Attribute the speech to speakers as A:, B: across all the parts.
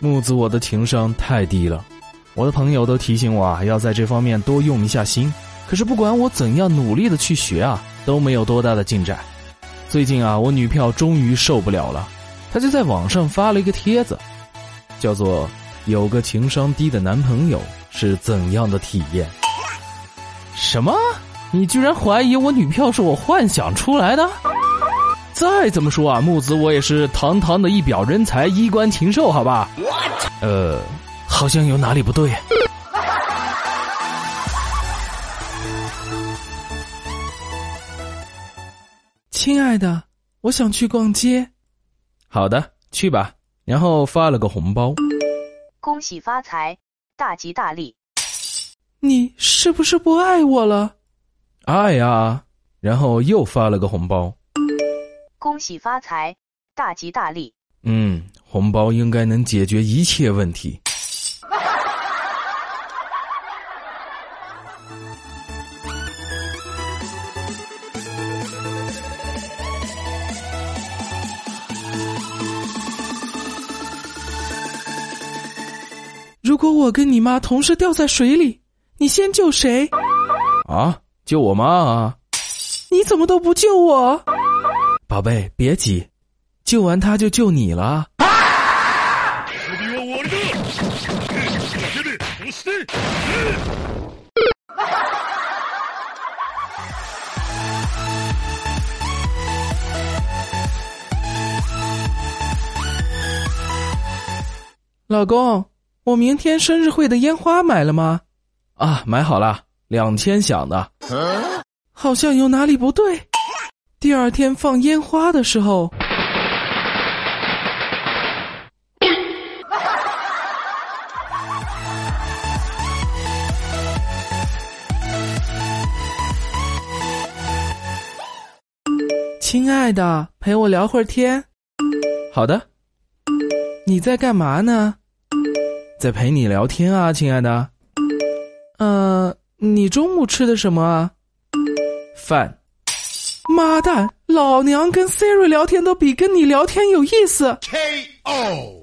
A: 木子，我的情商太低了。我的朋友都提醒我啊，要在这方面多用一下心。可是不管我怎样努力的去学啊，都没有多大的进展。最近啊，我女票终于受不了了，她就在网上发了一个帖子，叫做“有个情商低的男朋友是怎样的体验”。什么？你居然怀疑我女票是我幻想出来的？再怎么说啊，木子我也是堂堂的一表人才，衣冠禽兽，好吧？呃，好像有哪里不对。
B: 亲爱的，我想去逛街。
A: 好的，去吧。然后发了个红包，
C: 恭喜发财，大吉大利。
B: 你是不是不爱我了？
A: 爱呀。然后又发了个红包，
C: 恭喜发财，大吉大利。
A: 嗯，红包应该能解决一切问题。
B: 如果我跟你妈同时掉在水里，你先救谁？
A: 啊，救我妈啊！
B: 你怎么都不救我？
A: 宝贝，别急，救完他就救你了。
B: 老公。我明天生日会的烟花买了吗？
A: 啊，买好了，两千响的。
B: 好像有哪里不对。第二天放烟花的时候，亲爱的，陪我聊会儿天。
A: 好的。
B: 你在干嘛呢？
A: 在陪你聊天啊，亲爱的。
B: 呃，你中午吃的什么啊？
A: 饭。
B: 妈蛋，老娘跟 Siri 聊天都比跟你聊天有意思。
D: K.O.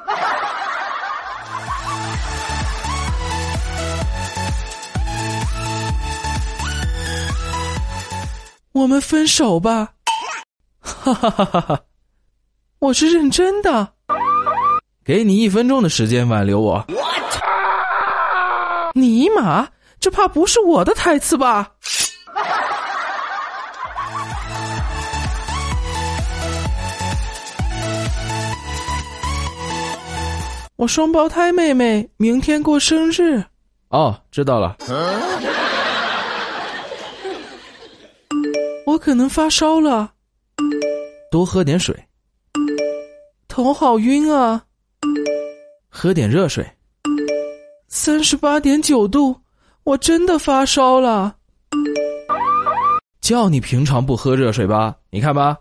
B: 我们分手吧。
A: 哈哈哈哈哈！
B: 我是认真的。
A: 给你一分钟的时间挽留我。
B: 我操尼玛，这怕不是我的台词吧？我双胞胎妹妹明天过生日。
A: 哦，知道了。
B: 我可能发烧了，
A: 多喝点水。
B: 头好晕啊。
A: 喝点热水，
B: 三十八点九度，我真的发烧了。
A: 叫你平常不喝热水吧？你看吧，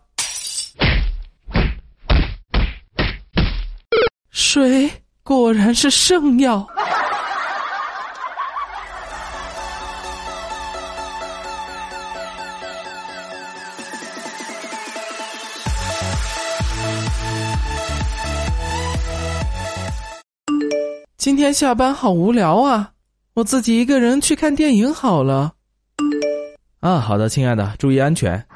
B: 水果然是圣药。今天下班好无聊啊，我自己一个人去看电影好了。
A: 啊，好的，亲爱的，注意安全。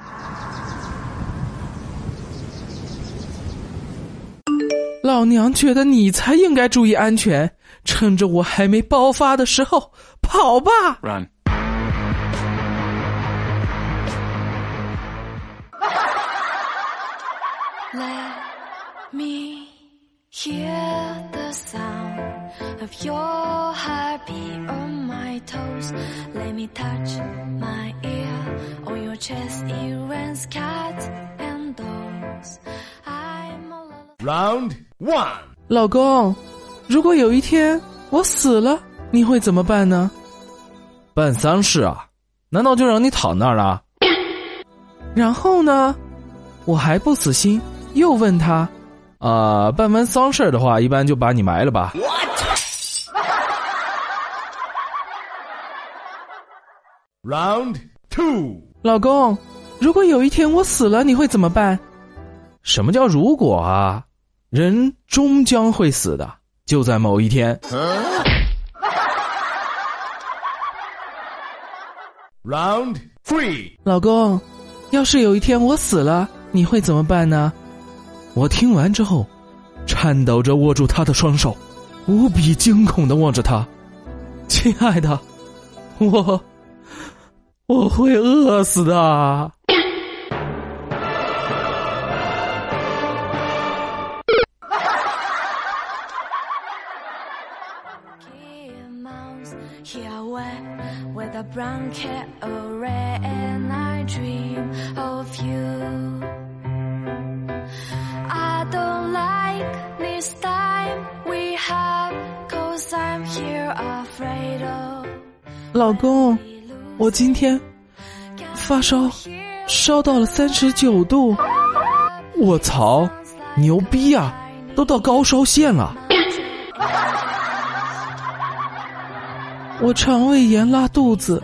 B: 老娘觉得你才应该注意安全，趁着我还没爆发的时候跑吧。
D: Run。Round one，
B: 老公，如果有一天我死了，你会怎么办呢？
A: 办丧事啊？难道就让你躺那儿了？
B: 然后呢？我还不死心，又问他：
A: 啊，办完丧事的话，一般就把你埋了吧。
D: Round two，
B: 老公，如果有一天我死了，你会怎么办？
A: 什么叫如果啊？人终将会死的，
E: 就在某一天
F: ，Round three.
A: 老公，要是有一天我死了，你会怎么办呢？
E: 我听完之后，颤抖着握住他的双手，无比惊恐的望着他。亲爱的，我我会饿死的。
D: With a brown cat array, and I dream of you. I don't like this time we have, cause I'm here afraid of.
A: 老公，我今天发烧，烧到了三十九度，
E: 我操，牛逼啊、都到高烧线了。
A: 我肠胃炎拉肚子，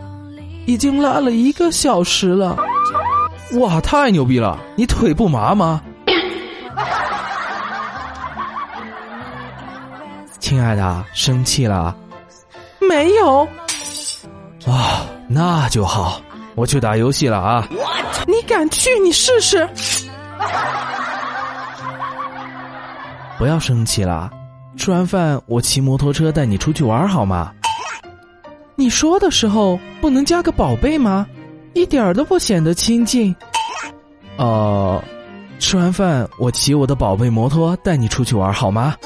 A: 已经拉了一个小时了。
E: 哇，太牛逼了！你腿不麻吗？亲爱的，生气了
A: 没有，
E: 啊？那就好，我去打游戏了啊！
A: 你敢去？你试试。
E: 不要生气了，吃完饭我骑摩托车带你出去玩好吗？
A: 你说的时候不能加个宝贝吗？一点儿都不显得亲近。
E: 呃，吃完饭我骑我的宝贝摩托带你出去玩好吗？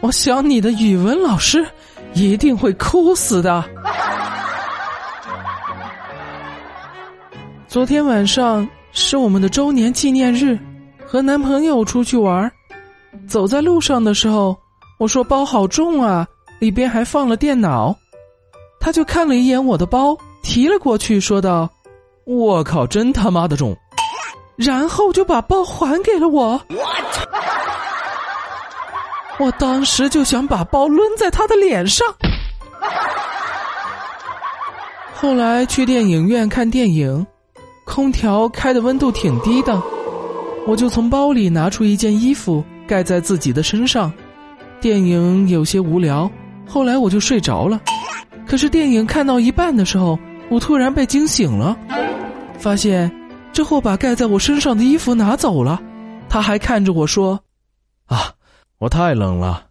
A: 我想你的语文老师一定会哭死的。昨天晚上是我们的周年纪念日，和男朋友出去玩，走在路上的时候，我说包好重啊，里边还放了电脑，他就看了一眼我的包，提了过去，说道
E: 我靠，真他妈的重！
A: 然后就把包还给了我。我当时就想把包抡在他的脸上。后来去电影院看电影，空调开的温度挺低的，我就从包里拿出一件衣服盖在自己的身上。电影有些无聊，后来我就睡着了。可是电影看到一半的时候，我突然被惊醒了，发现这货把盖在我身上的衣服拿走了，他还看着我说
E: 啊，我太冷了。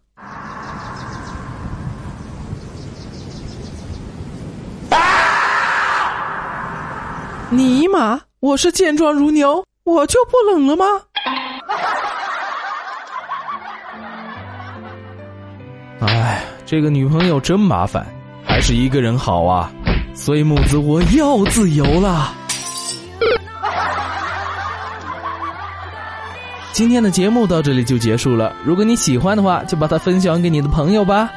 A: 尼玛，我是健壮如牛，我就不冷了吗？
E: 哎，这个女朋友真麻烦，还是一个人好啊。所以木子，我要自由了。今天的节目到这里就结束了。如果你喜欢的话，就把它分享给你的朋友吧。